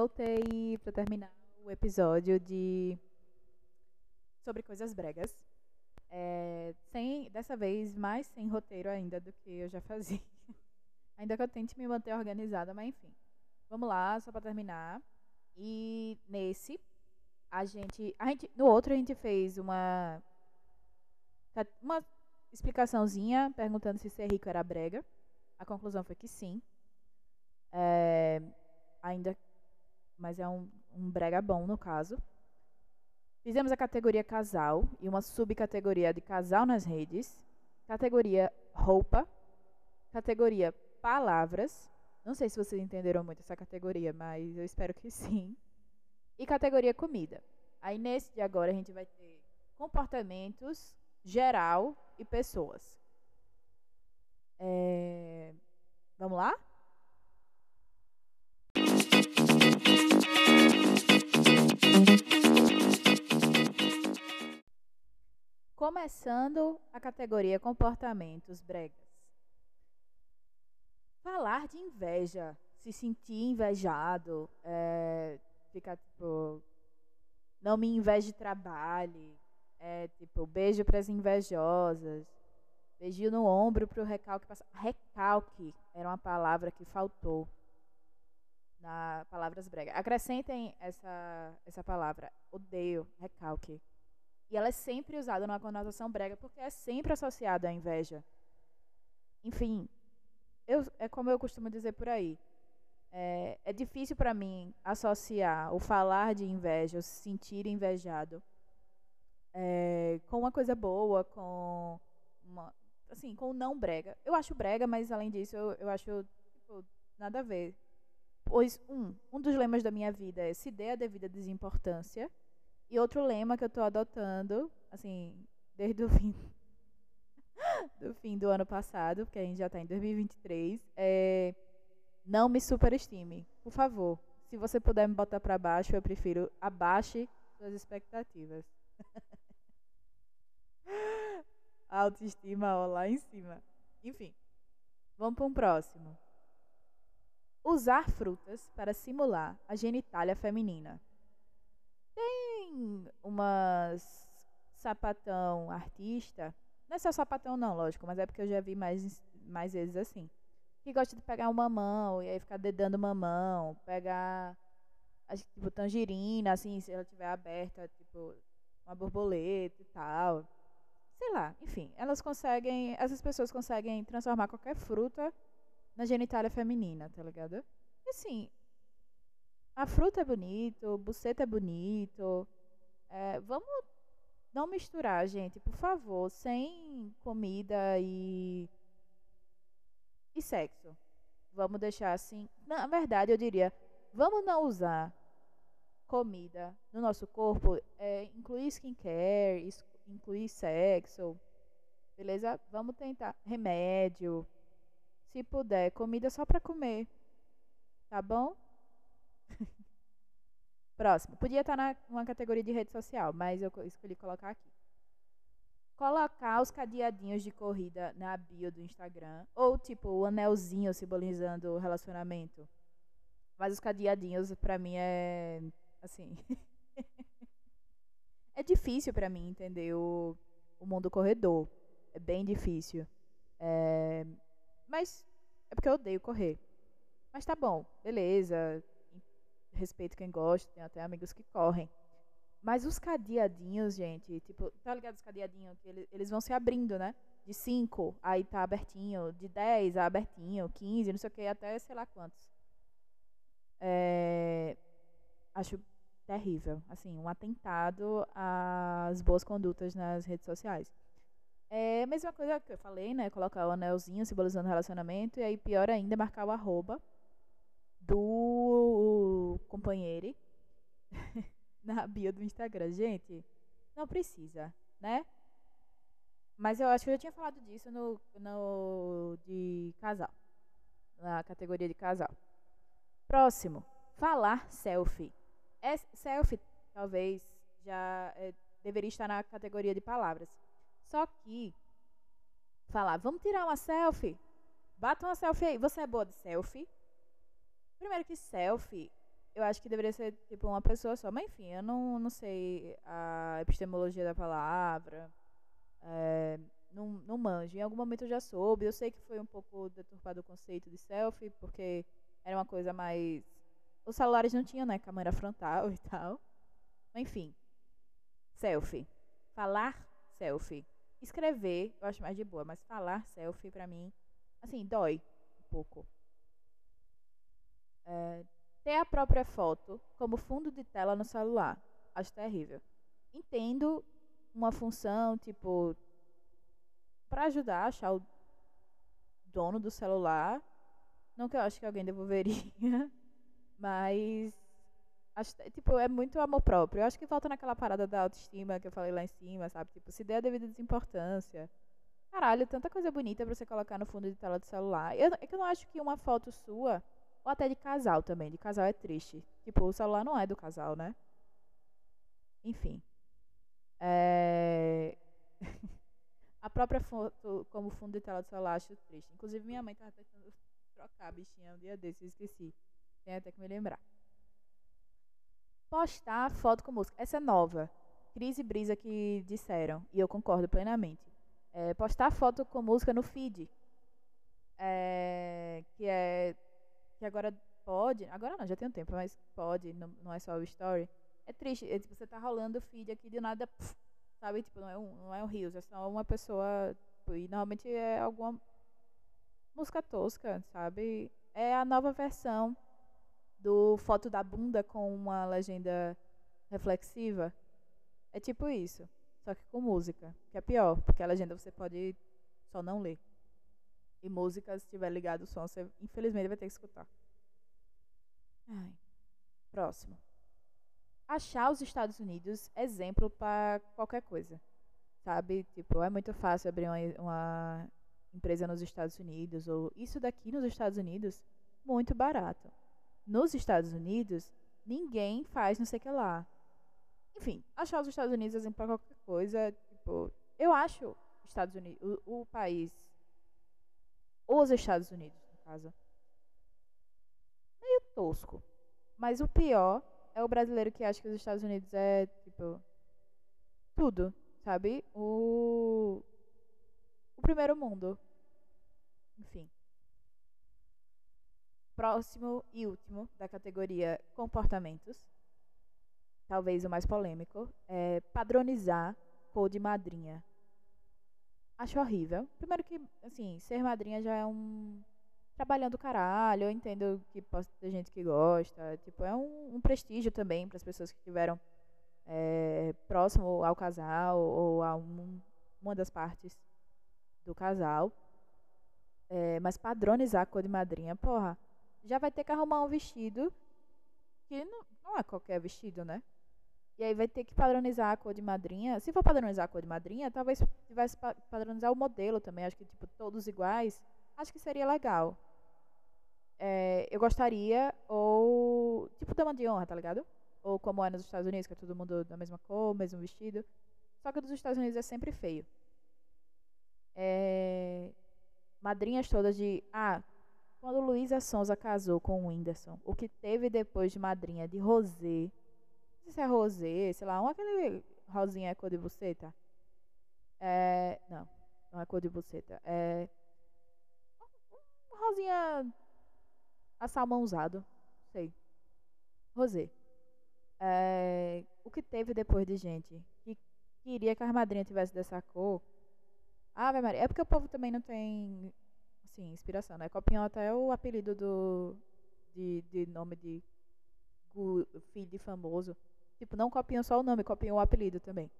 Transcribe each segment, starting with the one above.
voltei para terminar o episódio de sobre coisas bregas. É, sem, dessa vez, mais sem roteiro ainda do que eu já fazia. ainda que eu tente me manter organizada, mas enfim. Vamos lá, só para terminar. E nesse, a gente, a gente. No outro, a gente fez uma. Uma explicaçãozinha perguntando se ser rico era brega. A conclusão foi que sim. É, ainda. Mas é um, um brega bom no caso. Fizemos a categoria casal e uma subcategoria de casal nas redes, categoria roupa, categoria palavras. Não sei se vocês entenderam muito essa categoria, mas eu espero que sim. E categoria comida. Aí nesse de agora a gente vai ter comportamentos, geral e pessoas. É... Vamos lá? Começando a categoria comportamentos bregas. Falar de inveja, se sentir invejado, é, ficar tipo, não me inveje trabalhe, é, tipo, beijo para as invejosas, beijinho no ombro para o recalque passar. Recalque era uma palavra que faltou na palavras bregas. Acrescentem essa, essa palavra, odeio, recalque. E ela é sempre usada numa conotação brega porque é sempre associada à inveja. Enfim, eu, é como eu costumo dizer por aí. É, é difícil para mim associar o falar de inveja, o se sentir invejado, é, com uma coisa boa, com uma, assim, com não brega. Eu acho brega, mas além disso, eu, eu acho tipo, nada a ver. Pois, um, um dos lemas da minha vida é se dê a devida desimportância. E outro lema que eu estou adotando, assim, desde o fim do fim do ano passado, porque a gente já está em 2023, é não me superestime, por favor. Se você puder me botar para baixo, eu prefiro abaixe suas expectativas. Autoestima ó, lá em cima. Enfim, vamos para um próximo. Usar frutas para simular a genitália feminina tem umas sapatão artista, não é só sapatão não, lógico, mas é porque eu já vi mais, mais vezes assim, que gosta de pegar uma mamão e aí ficar dedando mamão, pegar tipo tangerina, assim, se ela tiver aberta, tipo uma borboleta e tal. Sei lá, enfim, elas conseguem, essas pessoas conseguem transformar qualquer fruta na genitália feminina, tá ligado? E assim, a fruta é bonito, o buceta é bonito. É, vamos não misturar, gente, por favor, sem comida e e sexo. Vamos deixar assim. Na verdade, eu diria, vamos não usar comida no nosso corpo, é, incluir skincare, incluir sexo, beleza? Vamos tentar remédio, se puder, comida só para comer, tá bom? Próximo. Podia estar na, numa categoria de rede social, mas eu escolhi colocar aqui. Colocar os cadeadinhos de corrida na bio do Instagram. Ou, tipo, o anelzinho simbolizando o relacionamento. Mas os cadeadinhos, pra mim, é. Assim. é difícil pra mim entender o, o mundo corredor. É bem difícil. É, mas é porque eu odeio correr. Mas tá bom, beleza respeito quem gosta, tem até amigos que correm. Mas os cadeadinhos, gente, tipo, tá ligado os cadeadinhos? Que eles, eles vão se abrindo, né? De 5, aí tá abertinho. De 10, a abertinho. 15, não sei o que, até sei lá quantos. É, acho terrível. Assim, um atentado às boas condutas nas redes sociais. É a mesma coisa que eu falei, né? Colocar o anelzinho simbolizando relacionamento. E aí, pior ainda, marcar o arroba do companheiro na bio do Instagram. Gente, não precisa, né? Mas eu acho que eu já tinha falado disso no, no de casal, na categoria de casal. Próximo, falar selfie. É, selfie talvez já é, deveria estar na categoria de palavras. Só que falar, vamos tirar uma selfie? Bata uma selfie aí. Você é boa de selfie? Primeiro que selfie eu acho que deveria ser tipo uma pessoa só. Mas enfim, eu não, não sei a epistemologia da palavra. É, não, não manjo. Em algum momento eu já soube. Eu sei que foi um pouco deturpado o conceito de selfie, porque era uma coisa mais. Os celulares não tinham, né? Câmera frontal e tal. Enfim. Selfie. Falar selfie. Escrever, eu acho mais de boa, mas falar selfie pra mim, assim, dói um pouco. É, ter a própria foto como fundo de tela no celular. Acho terrível. Entendo uma função, tipo, para ajudar a achar o dono do celular. Não que eu acho que alguém devolveria, mas acho, tipo, é muito amor próprio. Eu acho que falta naquela parada da autoestima que eu falei lá em cima, sabe? Tipo, se der a devida desimportância. Caralho, tanta coisa bonita pra você colocar no fundo de tela do celular. Eu, é que eu não acho que uma foto sua, ou até de casal também, de casal é triste. Tipo, o celular não é do casal, né? Enfim. É... A própria foto como fundo de tela do celular acho triste. Inclusive, minha mãe tava tentando trocar a bichinha um dia desses, eu esqueci. Tem até que me lembrar. Postar foto com música. Essa é nova. Cris e Brisa que disseram, e eu concordo plenamente. É, postar foto com música no feed. É, que é. Que agora pode. Agora não, já tem um tempo, mas pode, não, não é só o story. É triste. É, tipo, você tá rolando o feed aqui de nada. Sabe? Tipo, não é um, não é um rios, é só uma pessoa. Tipo, e normalmente é alguma música tosca, sabe? É a nova versão do foto da bunda com uma legenda reflexiva. É tipo isso, só que com música, que é pior, porque a legenda você pode só não ler. E música, se tiver ligado o som, você infelizmente vai ter que escutar. Ai. Próximo achar os Estados Unidos exemplo para qualquer coisa. Sabe? Tipo, é muito fácil abrir uma, uma empresa nos Estados Unidos ou isso daqui nos Estados Unidos, muito barato. Nos Estados Unidos, ninguém faz não sei o que lá. Enfim, achar os Estados Unidos exemplo para qualquer coisa, tipo, eu acho Estados Unidos, o, o país, os Estados Unidos, no caso, meio tosco. Mas o pior é o brasileiro que acha que os Estados Unidos é, tipo, tudo, sabe? O, o primeiro mundo. Enfim. Próximo e último da categoria comportamentos, talvez o mais polêmico, é padronizar cor de madrinha. Acho horrível. Primeiro que, assim, ser madrinha já é um trabalhando caralho. Eu entendo que pode ter gente que gosta. Tipo, é um, um prestígio também para as pessoas que estiveram é, próximo ao casal ou a um, uma das partes do casal. É, mas padronizar a cor de madrinha, porra, já vai ter que arrumar um vestido que não, não é qualquer vestido, né? E aí vai ter que padronizar a cor de madrinha. Se for padronizar a cor de madrinha, talvez tivesse padronizar o modelo também. Acho que, tipo, todos iguais. Acho que seria legal é, eu gostaria, ou tipo dama de honra, tá ligado? Ou como é nos Estados Unidos, que é todo mundo da mesma cor, mesmo vestido. Só que dos Estados Unidos é sempre feio. É, madrinhas todas de. Ah, quando Luísa Sonza casou com o Whindersson, o que teve depois de madrinha de Rosé. Sei se é Rosé, sei lá, um aquele rosinha é cor de buceta. É, não, não é cor de buceta. É. Rosinha a salmão usado. Sei. Rosé. É, o que teve depois de gente que queria que a armadrinha tivesse dessa cor. Ave Maria. É porque o povo também não tem, assim, inspiração, né? Copinhão até é o apelido do, de, de nome de filho de famoso. Tipo, não copiam só o nome, copiam o apelido também.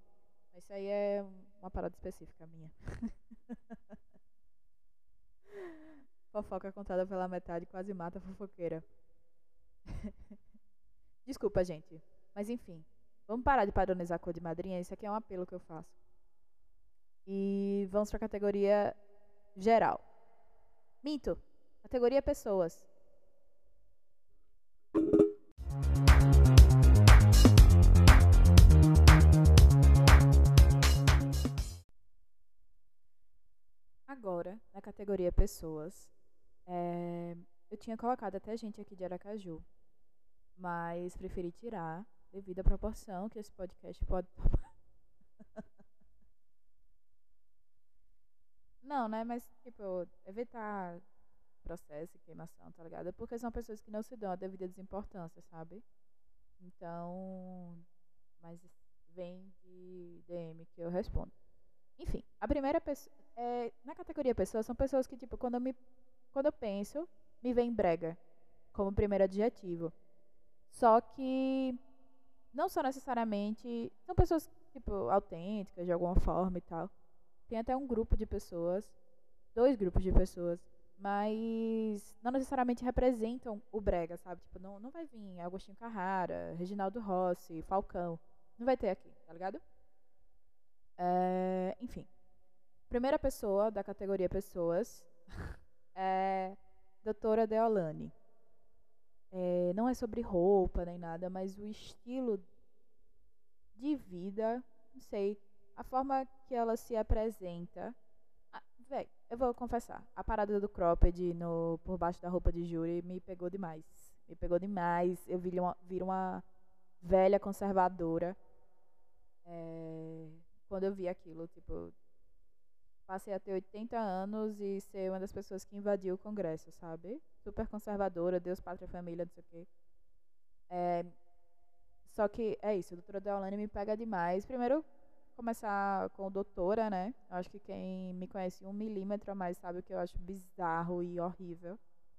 Isso aí é uma parada específica minha. Fofoca contada pela metade quase mata a fofoqueira. Desculpa, gente. Mas enfim. Vamos parar de padronizar a cor de madrinha. Isso aqui é um apelo que eu faço. E vamos para a categoria geral. Minto. Categoria pessoas. Categoria pessoas, é, eu tinha colocado até gente aqui de Aracaju. Mas preferi tirar devido à proporção que esse podcast pode tomar. Não, né? Mas, tipo, evitar processo e queimação, tá ligado? Porque são pessoas que não se dão a devida desimportância, sabe? Então, mas vem de DM que eu respondo. Enfim, a primeira pessoa. É, na categoria pessoas, são pessoas que, tipo, quando eu, me, quando eu penso, me vem brega como primeiro adjetivo. Só que não são necessariamente. São pessoas, tipo, autênticas de alguma forma e tal. Tem até um grupo de pessoas, dois grupos de pessoas, mas não necessariamente representam o brega, sabe? Tipo, não, não vai vir Agostinho Carrara, Reginaldo Rossi, Falcão. Não vai ter aqui, tá ligado? É, enfim. Primeira pessoa da categoria pessoas é doutora Deolane. É, não é sobre roupa nem nada, mas o estilo de vida, não sei, a forma que ela se apresenta. Ah, véi, eu vou confessar, a parada do cropped no, por baixo da roupa de júri me pegou demais. Me pegou demais. Eu vi uma, vi uma velha conservadora. É, quando eu vi aquilo, tipo, passei a ter 80 anos e ser uma das pessoas que invadiu o Congresso, sabe? Super conservadora, Deus, Pátria, Família, não sei o quê. É, só que é isso, a doutora Deolane me pega demais. Primeiro, começar com doutora, né? Eu acho que quem me conhece um milímetro a mais sabe o que eu acho bizarro e horrível.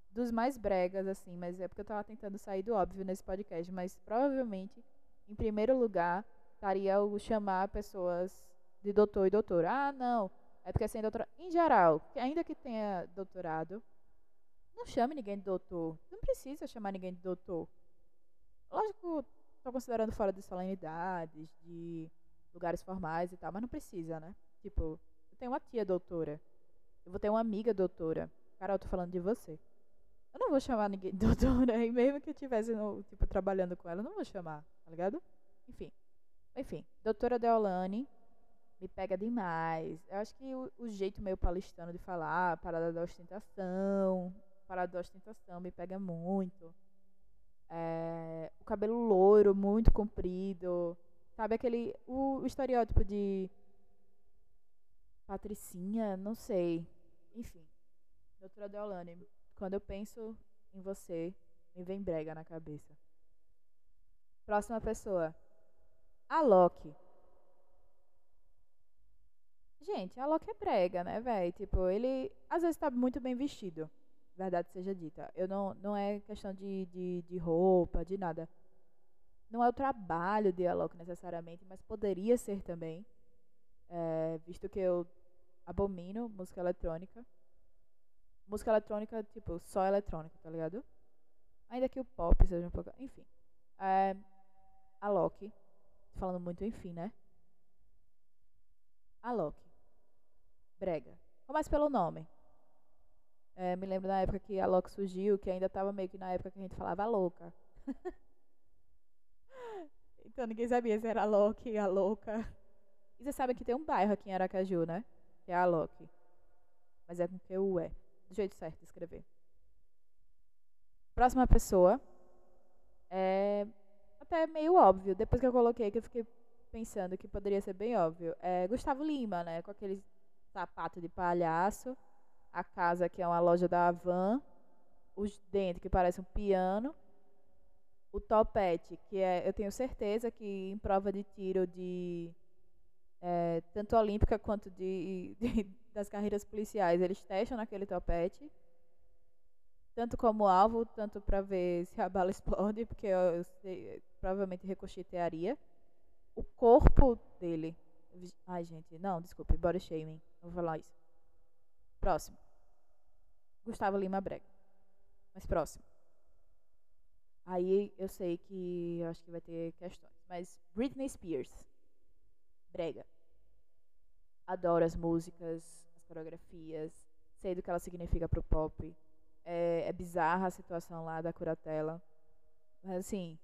Dos mais bregas, assim, mas é porque eu tava tentando sair do óbvio nesse podcast. Mas provavelmente, em primeiro lugar, estaria o chamar pessoas de doutor e doutora. Ah, não, é porque assim, doutora, em geral, ainda que tenha doutorado, não chame ninguém de doutor. Não precisa chamar ninguém de doutor. Lógico, estou considerando fora de solenidades, de lugares formais e tal, mas não precisa, né? Tipo, eu tenho uma tia doutora. Eu vou ter uma amiga doutora. Cara, eu tô falando de você. Eu não vou chamar ninguém de doutora, e mesmo que eu estivesse, tipo, trabalhando com ela, eu não vou chamar, tá ligado? Enfim. Enfim, doutora Deolane me pega demais. Eu acho que o, o jeito meio palestano de falar, parada da ostentação, parada da ostentação me pega muito. É, o cabelo loiro, muito comprido. Sabe aquele. O, o estereótipo de. Patricinha, não sei. Enfim. Doutora Deolane, quando eu penso em você, me vem brega na cabeça. Próxima pessoa. A Loki. Gente, a Loki é brega, né, velho? Tipo, ele às vezes tá muito bem vestido. Verdade seja dita. Eu não, não é questão de, de, de roupa, de nada. Não é o trabalho de Alok necessariamente, mas poderia ser também. É, visto que eu abomino música eletrônica. Música eletrônica, tipo, só eletrônica, tá ligado? Ainda que o pop seja um pouco. Enfim. É, a Loki. Falando muito enfim, né? A Loki brega. Começa pelo nome. É, me lembro da época que a Loki surgiu, que ainda estava meio que na época que a gente falava louca. então ninguém sabia se era a Loki, a louca. E você sabe que tem um bairro aqui em Aracaju, né? Que é a Loki. Mas é com que é. Do jeito certo de escrever. Próxima pessoa. É até meio óbvio. Depois que eu coloquei, que eu fiquei pensando que poderia ser bem óbvio. É Gustavo Lima, né? Com aquele sapato de palhaço, a casa que é uma loja da Avan, os dentes que parecem um piano, o topete, que é, eu tenho certeza que em prova de tiro de é, tanto olímpica quanto de, de, das carreiras policiais, eles testam naquele topete, tanto como alvo, tanto para ver se a bala explode, porque eu, eu sei, provavelmente ricochetearia. O corpo dele, ai gente, não, desculpe, body shaming. Vou falar isso. Próximo. Gustavo Lima Brega. Mas próximo. Aí eu sei que eu acho que vai ter questões. Mas Britney Spears. Brega. Adoro as músicas, as coreografias. Sei do que ela significa pro pop. É, é bizarra a situação lá da curatela. Mas assim,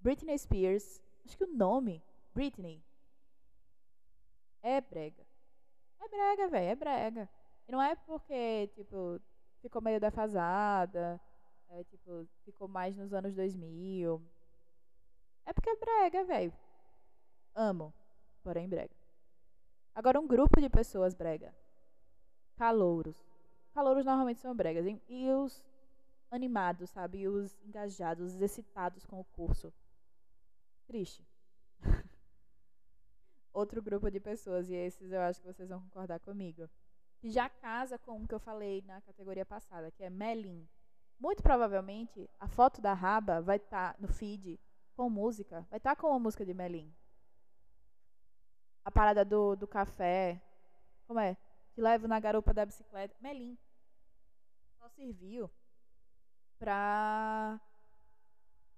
Britney Spears. Acho que o nome, Britney, é brega. É brega, velho, é brega. E não é porque, tipo, ficou meio defasada, É tipo, ficou mais nos anos 2000. É porque é brega, velho. Amo, porém brega. Agora, um grupo de pessoas brega. Calouros. Calouros normalmente são bregas. E os animados, sabe? E os engajados, os excitados com o curso. Triste. Outro grupo de pessoas, e esses eu acho que vocês vão concordar comigo. Que já casa com o que eu falei na categoria passada, que é Melin. Muito provavelmente a foto da Raba vai estar tá no feed com música. Vai estar tá com a música de Melin. A parada do, do café. Como é? Te levo na garupa da bicicleta. Melim. Só serviu pra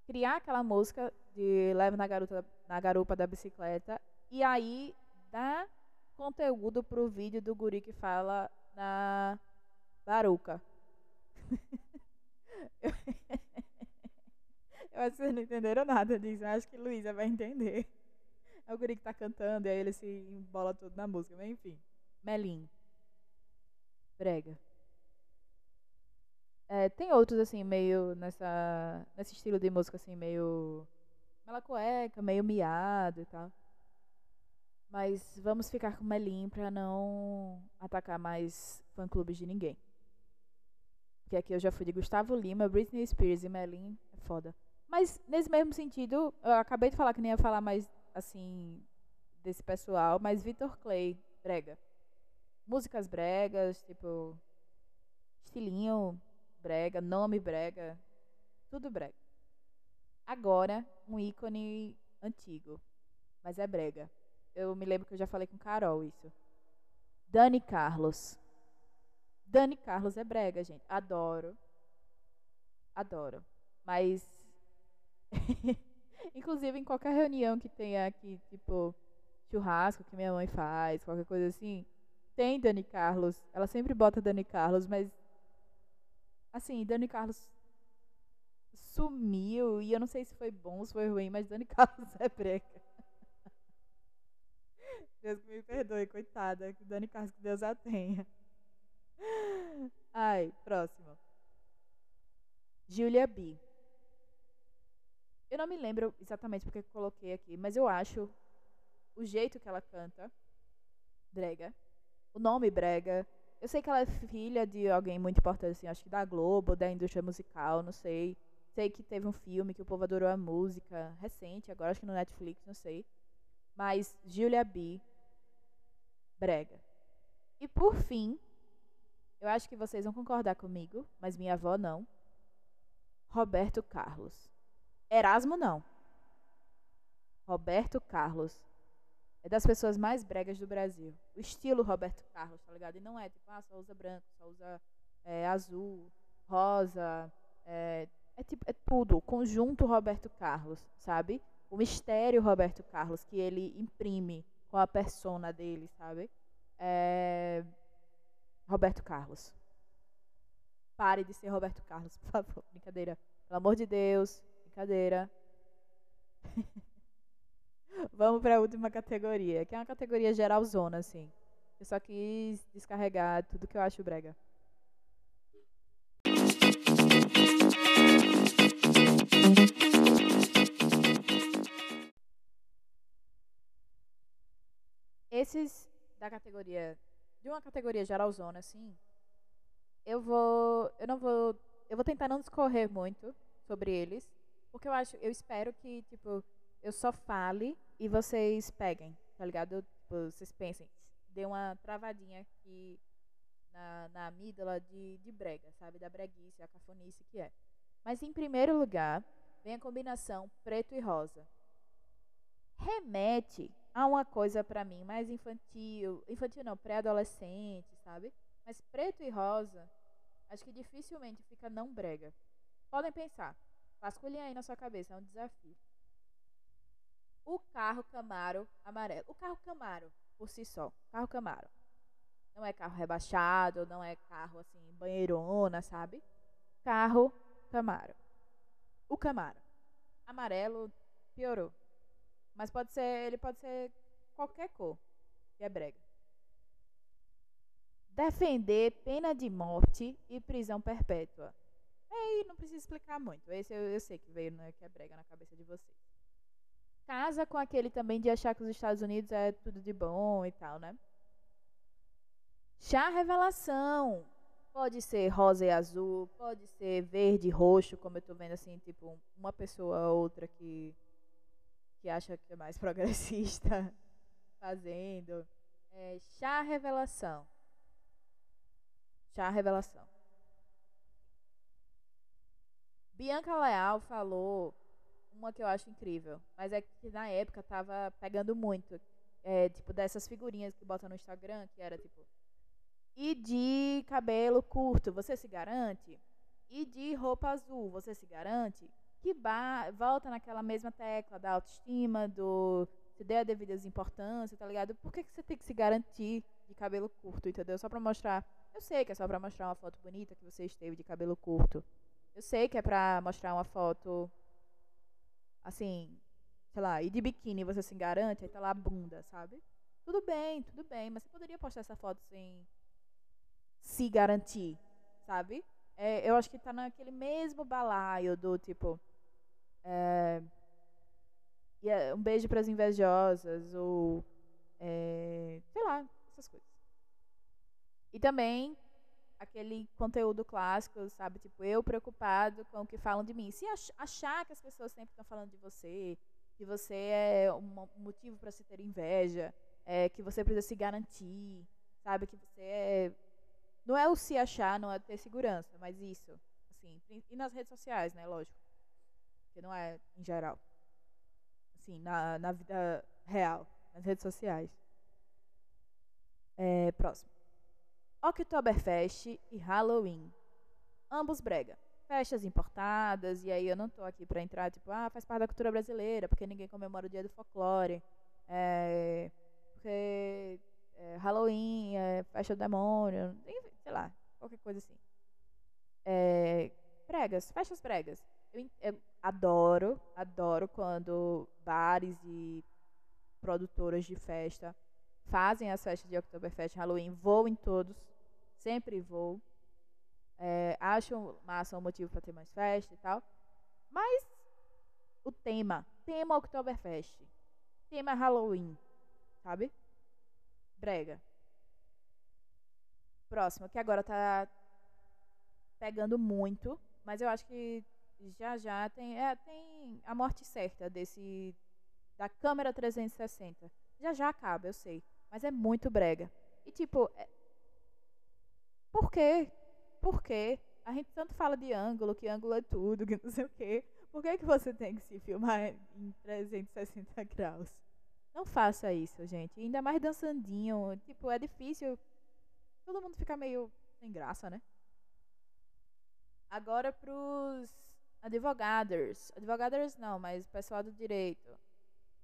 criar aquela música de Leve na, na garupa da bicicleta e aí dar conteúdo pro vídeo do guri que fala na baruca. Eu acho que vocês não entenderam nada disso. Eu acho que Luísa vai entender. É o guri que tá cantando e aí ele se embola todo na música. Mas enfim. Melim. Brega. É, tem outros, assim, meio nessa, nesse estilo de música, assim, meio melacueca, meio miado e tal. Mas vamos ficar com Melim pra não atacar mais fã-clubes de ninguém. Porque aqui eu já fui de Gustavo Lima, Britney Spears e Melim é foda. Mas nesse mesmo sentido, eu acabei de falar que nem ia falar mais assim, desse pessoal, mas Victor Clay, brega. Músicas bregas, tipo, estilinho brega, nome brega, tudo brega. Agora, um ícone antigo, mas é brega. Eu me lembro que eu já falei com Carol isso. Dani Carlos. Dani Carlos é brega, gente. Adoro. Adoro. Mas Inclusive, em qualquer reunião que tenha aqui, tipo, churrasco que minha mãe faz, qualquer coisa assim, tem Dani Carlos. Ela sempre bota Dani Carlos, mas. Assim, Dani Carlos sumiu e eu não sei se foi bom ou se foi ruim, mas Dani Carlos é breca. Deus me perdoe, coitada. Dani Carlos, que Deus a tenha. Ai, próximo. Julia B. Eu não me lembro exatamente porque coloquei aqui, mas eu acho o jeito que ela canta brega. O nome brega. Eu sei que ela é filha de alguém muito importante, assim, acho que da Globo, da indústria musical, não sei. Sei que teve um filme que o povo adorou a música, recente, agora acho que no Netflix, não sei. Mas Julia B. Brega. E por fim, eu acho que vocês vão concordar comigo, mas minha avó não. Roberto Carlos. Erasmo não. Roberto Carlos. É das pessoas mais bregas do Brasil. O estilo Roberto Carlos, tá ligado? E não é tipo, ah, só usa branco, só usa é, azul, rosa. É, é, tipo, é tudo. O conjunto Roberto Carlos, sabe? O mistério Roberto Carlos que ele imprime com a persona dele, sabe? É... Roberto Carlos. Pare de ser Roberto Carlos, por favor. Brincadeira. Pelo amor de Deus. Brincadeira. Vamos para a última categoria, que é uma categoria geralzona, assim. Eu só quis descarregar tudo que eu acho brega. Esses da categoria de uma categoria geralzona assim, eu vou, eu não vou, eu vou tentar não discorrer muito sobre eles, porque eu acho, eu espero que, tipo, eu só fale e vocês peguem, tá ligado? Tipo, vocês pensem, dê uma travadinha aqui na, na amígdala de, de brega, sabe? Da breguice, a cafonice que é. Mas em primeiro lugar, vem a combinação preto e rosa. Remete a uma coisa para mim mais infantil, infantil não, pré-adolescente, sabe? Mas preto e rosa, acho que dificilmente fica não brega. Podem pensar. Vasculhem aí na sua cabeça, é um desafio. O carro Camaro amarelo. O carro Camaro, por si só. Carro Camaro. Não é carro rebaixado, não é carro assim, banheirona, sabe? Carro Camaro. O Camaro. Amarelo piorou. Mas pode ser, ele pode ser qualquer cor. E é brega. Defender pena de morte e prisão perpétua. Aí não precisa explicar muito. Esse eu, eu sei que veio, né, que é brega na cabeça de vocês. Casa com aquele também de achar que os Estados Unidos é tudo de bom e tal, né? Chá revelação. Pode ser rosa e azul, pode ser verde e roxo, como eu tô vendo assim, tipo, uma pessoa ou outra que, que acha que é mais progressista fazendo. É, chá revelação. Chá revelação. Bianca Leal falou uma que eu acho incrível, mas é que na época tava pegando muito. É, tipo, dessas figurinhas que botam no Instagram, que era tipo. E de cabelo curto, você se garante? E de roupa azul, você se garante? Que volta naquela mesma tecla da autoestima, do se der a devida importância, tá ligado? Por que, que você tem que se garantir de cabelo curto, entendeu? Só pra mostrar. Eu sei que é só pra mostrar uma foto bonita que você esteve de cabelo curto. Eu sei que é pra mostrar uma foto assim, sei lá, e de biquíni você se garante, aí tá lá a bunda, sabe? Tudo bem, tudo bem, mas você poderia postar essa foto sem se garantir, sabe? É, eu acho que tá naquele mesmo balaio do tipo. É, um beijo para as invejosas, ou. É, sei lá, essas coisas. E também aquele conteúdo clássico, sabe? Tipo, eu preocupado com o que falam de mim. Se achar que as pessoas sempre estão falando de você, que você é um motivo para se ter inveja, é, que você precisa se garantir, sabe? Que você é. Não é o se achar, não é ter segurança, mas isso. Assim, e nas redes sociais, né? Lógico. Que não é em geral. Assim, na, na vida real, nas redes sociais. É, próximo. Oktoberfest e Halloween. Ambos brega. Festas importadas, e aí eu não tô aqui pra entrar, tipo, ah, faz parte da cultura brasileira, porque ninguém comemora o dia do folclore. É, porque é, Halloween, é festa do demônio, sei lá, qualquer coisa assim. É, pregas, festas pregas. Eu, eu adoro, adoro quando bares e produtoras de festa fazem as festas de Oktoberfest, Halloween, vou em todos, sempre vou. É, acho massa um motivo para ter mais festa e tal. Mas o tema, tema Oktoberfest, tema Halloween, sabe? Brega. Próximo, que agora tá pegando muito, mas eu acho que já já tem, é, tem a morte certa desse da câmera 360. Já já acaba, eu sei. Mas é muito brega. E tipo, é... por quê? Por quê? A gente tanto fala de ângulo, que ângulo é tudo, que não sei o quê. Por que, que você tem que se filmar em 360 graus? Não faça isso, gente. Ainda mais dançandinho. Tipo, é difícil. Todo mundo fica meio sem graça, né? Agora pros advogados. Advogados não, mas pessoal do direito.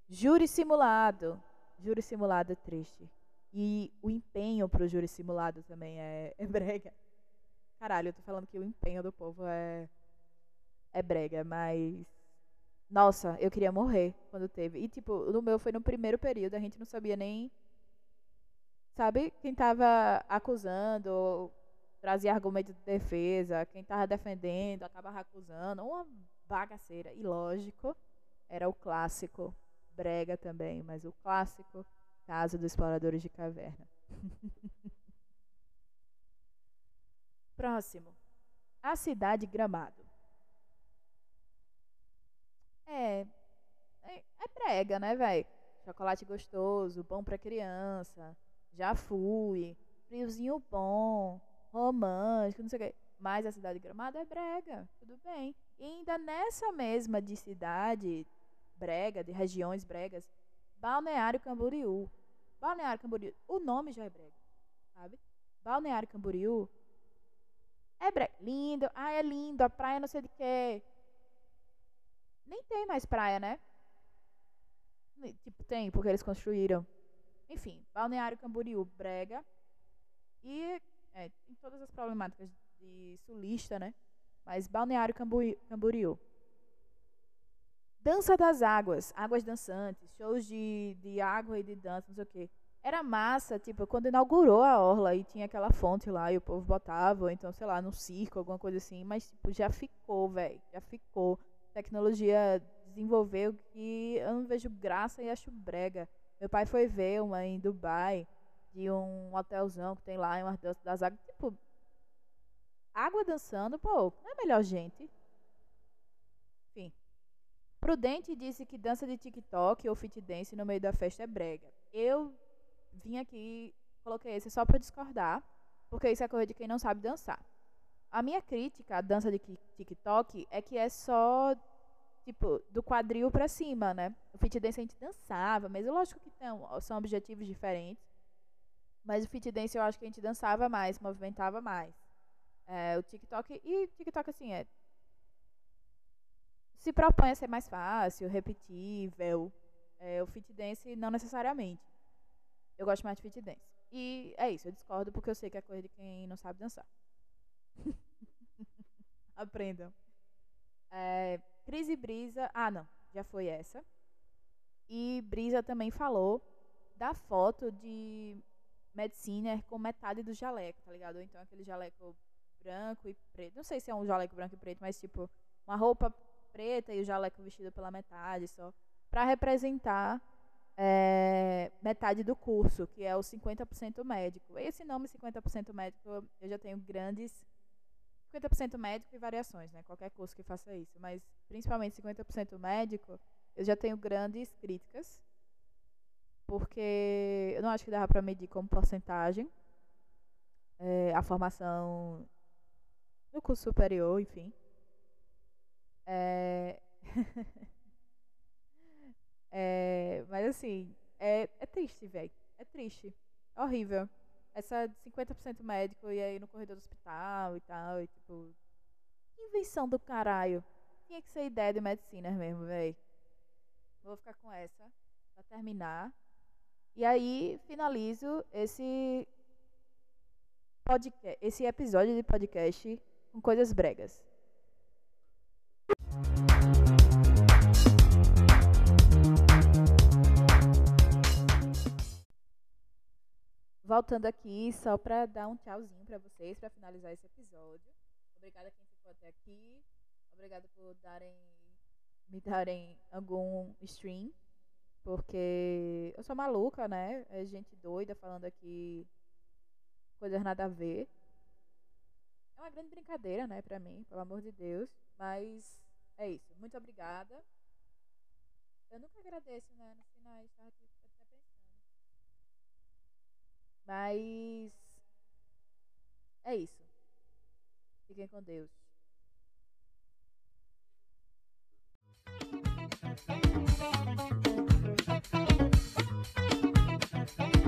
Júri simulado. Júri simulado é triste. E o empenho pro júri simulado também é, é brega. Caralho, eu tô falando que o empenho do povo é. É brega, mas. Nossa, eu queria morrer quando teve. E, tipo, no meu foi no primeiro período, a gente não sabia nem. Sabe? Quem tava acusando, trazia argumento de defesa, quem tava defendendo acabava acusando. Uma bagaceira. E lógico, era o clássico brega também, mas o clássico caso dos exploradores de caverna. Próximo. A cidade Gramado. É, é, é brega, né, velho? Chocolate gostoso, bom pra criança. Já fui. Friozinho bom, romântico, não sei o quê. Mas a cidade Gramado é brega, tudo bem. E ainda nessa mesma de cidade brega, de regiões bregas, Balneário Camboriú. Balneário Camboriú, o nome já é brega, sabe? Balneário Camboriú é brega. Lindo, ah, é lindo, a praia não sei de quê. Nem tem mais praia, né? Tipo, tem, porque eles construíram. Enfim, Balneário Camboriú, brega. E é, tem todas as problemáticas de sulista, né? Mas Balneário Camboriú. Dança das águas, águas dançantes, shows de, de água e de dança, não sei o quê. era massa, tipo, quando inaugurou a orla e tinha aquela fonte lá e o povo botava, ou então, sei lá, no circo, alguma coisa assim, mas tipo, já ficou, velho, já ficou. Tecnologia desenvolveu que eu não vejo graça e acho brega. Meu pai foi ver uma em Dubai, de um hotelzão que tem lá em uma das águas, tipo, água dançando, pô, não é melhor gente? Enfim. Prudente disse que dança de TikTok ou fit dance no meio da festa é brega. Eu vim aqui, coloquei esse só para discordar, porque isso é coisa de quem não sabe dançar. A minha crítica à dança de TikTok é que é só tipo do quadril para cima, né? O fit dance a gente dançava, mas lógico que são objetivos diferentes. Mas o fit dance eu acho que a gente dançava mais, movimentava mais. É, o TikTok e TikTok assim é se propõe a ser mais fácil, repetível. É, o fit dance não necessariamente. Eu gosto mais de fit dance. E é isso, eu discordo porque eu sei que é coisa de quem não sabe dançar. Aprendam. É, Cris e Brisa. Ah, não, já foi essa. E Brisa também falou da foto de Mediciner com metade do jaleco, tá ligado? Então aquele jaleco branco e preto. Não sei se é um jaleco branco e preto, mas tipo, uma roupa preta e o jaleco vestido pela metade só. Pra representar é, metade do curso, que é o 50% médico. Esse nome 50% médico, eu já tenho grandes 50% médico e variações, né? Qualquer curso que faça isso, mas principalmente 50% médico, eu já tenho grandes críticas, porque eu não acho que dava para medir como porcentagem é, a formação no curso superior, enfim. É... É, mas assim, é, é triste, velho. É triste. É horrível. Essa 50% médico e aí no corredor do hospital e tal. E tipo. Invenção do caralho. Tinha que ser ideia de medicina mesmo, velho. Vou ficar com essa pra terminar. E aí finalizo esse podcast, esse episódio de podcast com coisas bregas. Voltando aqui só para dar um tchauzinho para vocês para finalizar esse episódio. Obrigada a quem ficou até aqui. Obrigada por darem me darem algum stream, porque eu sou maluca, né? É gente doida falando aqui coisas nada a ver. É uma grande brincadeira, né, pra mim, pelo amor de Deus. Mas é isso. Muito obrigada. Eu nunca agradeço, né, nos finais, tá? Mas é isso. Fiquem com Deus. Thank you.